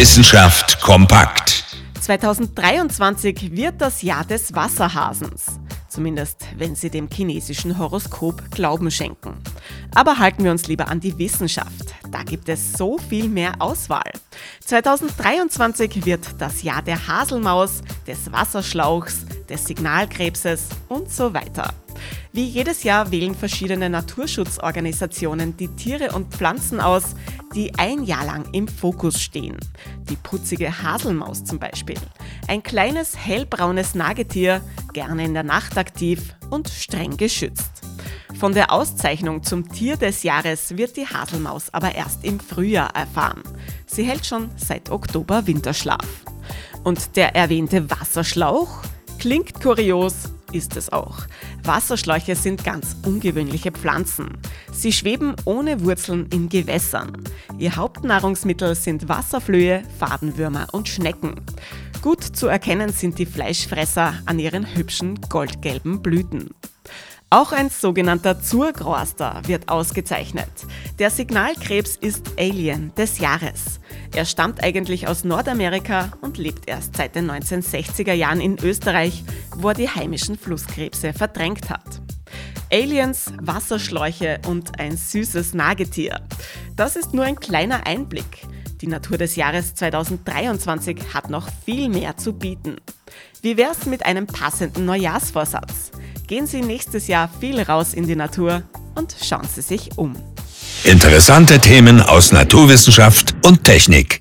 Wissenschaft kompakt. 2023 wird das Jahr des Wasserhasens. Zumindest, wenn Sie dem chinesischen Horoskop Glauben schenken. Aber halten wir uns lieber an die Wissenschaft. Da gibt es so viel mehr Auswahl. 2023 wird das Jahr der Haselmaus, des Wasserschlauchs, des Signalkrebses und so weiter. Wie jedes Jahr wählen verschiedene Naturschutzorganisationen die Tiere und Pflanzen aus, die ein Jahr lang im Fokus stehen. Die putzige Haselmaus zum Beispiel. Ein kleines hellbraunes Nagetier, gerne in der Nacht aktiv und streng geschützt. Von der Auszeichnung zum Tier des Jahres wird die Haselmaus aber erst im Frühjahr erfahren. Sie hält schon seit Oktober Winterschlaf. Und der erwähnte Wasserschlauch klingt kurios, ist es auch. Wasserschläuche sind ganz ungewöhnliche Pflanzen. Sie schweben ohne Wurzeln in Gewässern. Ihr Hauptnahrungsmittel sind Wasserflöhe, Fadenwürmer und Schnecken. Gut zu erkennen sind die Fleischfresser an ihren hübschen goldgelben Blüten. Auch ein sogenannter Zurgroaster wird ausgezeichnet. Der Signalkrebs ist Alien des Jahres. Er stammt eigentlich aus Nordamerika und lebt erst seit den 1960er Jahren in Österreich, wo er die heimischen Flusskrebse verdrängt hat. Aliens, Wasserschläuche und ein süßes Nagetier. Das ist nur ein kleiner Einblick. Die Natur des Jahres 2023 hat noch viel mehr zu bieten. Wie wär's mit einem passenden Neujahrsvorsatz? Gehen Sie nächstes Jahr viel raus in die Natur und schauen Sie sich um. Interessante Themen aus Naturwissenschaft und Technik.